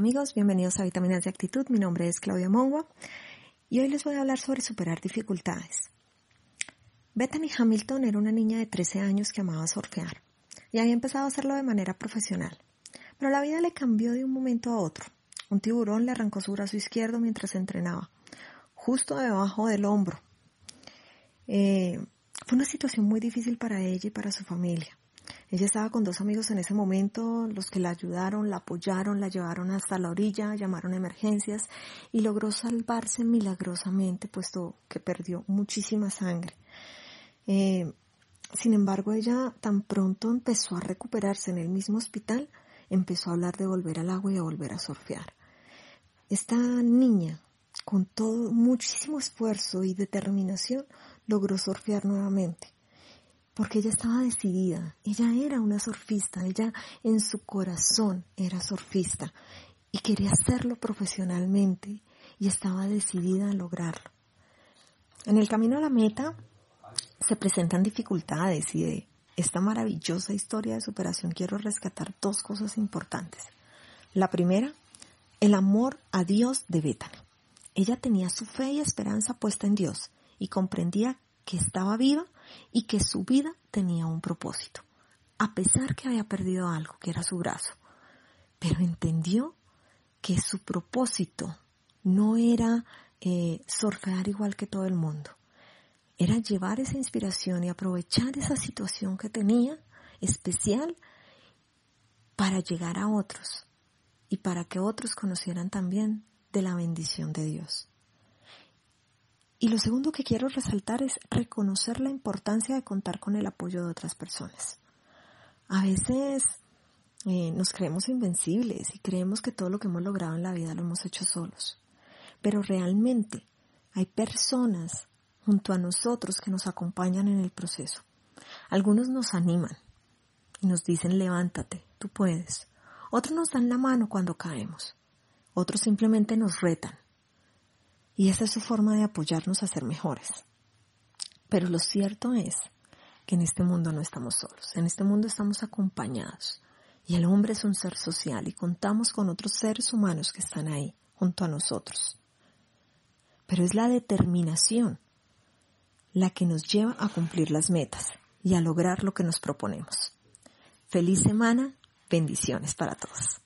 amigos, bienvenidos a Vitaminas de Actitud. Mi nombre es Claudia Mongua y hoy les voy a hablar sobre superar dificultades. Bethany Hamilton era una niña de 13 años que amaba surfear y había empezado a hacerlo de manera profesional. Pero la vida le cambió de un momento a otro. Un tiburón le arrancó su brazo izquierdo mientras entrenaba, justo debajo del hombro. Eh, fue una situación muy difícil para ella y para su familia. Ella estaba con dos amigos en ese momento, los que la ayudaron, la apoyaron, la llevaron hasta la orilla, llamaron a emergencias y logró salvarse milagrosamente, puesto que perdió muchísima sangre. Eh, sin embargo, ella tan pronto empezó a recuperarse en el mismo hospital, empezó a hablar de volver al agua y a volver a surfear. Esta niña, con todo, muchísimo esfuerzo y determinación, logró surfear nuevamente porque ella estaba decidida, ella era una surfista, ella en su corazón era surfista y quería hacerlo profesionalmente y estaba decidida a lograrlo. En el camino a la meta se presentan dificultades y de esta maravillosa historia de superación quiero rescatar dos cosas importantes. La primera, el amor a Dios de Bethany. Ella tenía su fe y esperanza puesta en Dios y comprendía que estaba viva y que su vida tenía un propósito, a pesar que había perdido algo, que era su brazo. Pero entendió que su propósito no era eh, igual que todo el mundo, era llevar esa inspiración y aprovechar esa situación que tenía especial para llegar a otros y para que otros conocieran también de la bendición de Dios. Y lo segundo que quiero resaltar es reconocer la importancia de contar con el apoyo de otras personas. A veces eh, nos creemos invencibles y creemos que todo lo que hemos logrado en la vida lo hemos hecho solos. Pero realmente hay personas junto a nosotros que nos acompañan en el proceso. Algunos nos animan y nos dicen levántate, tú puedes. Otros nos dan la mano cuando caemos. Otros simplemente nos retan y esa es su forma de apoyarnos a ser mejores. Pero lo cierto es que en este mundo no estamos solos, en este mundo estamos acompañados. Y el hombre es un ser social y contamos con otros seres humanos que están ahí, junto a nosotros. Pero es la determinación la que nos lleva a cumplir las metas y a lograr lo que nos proponemos. Feliz semana, bendiciones para todos.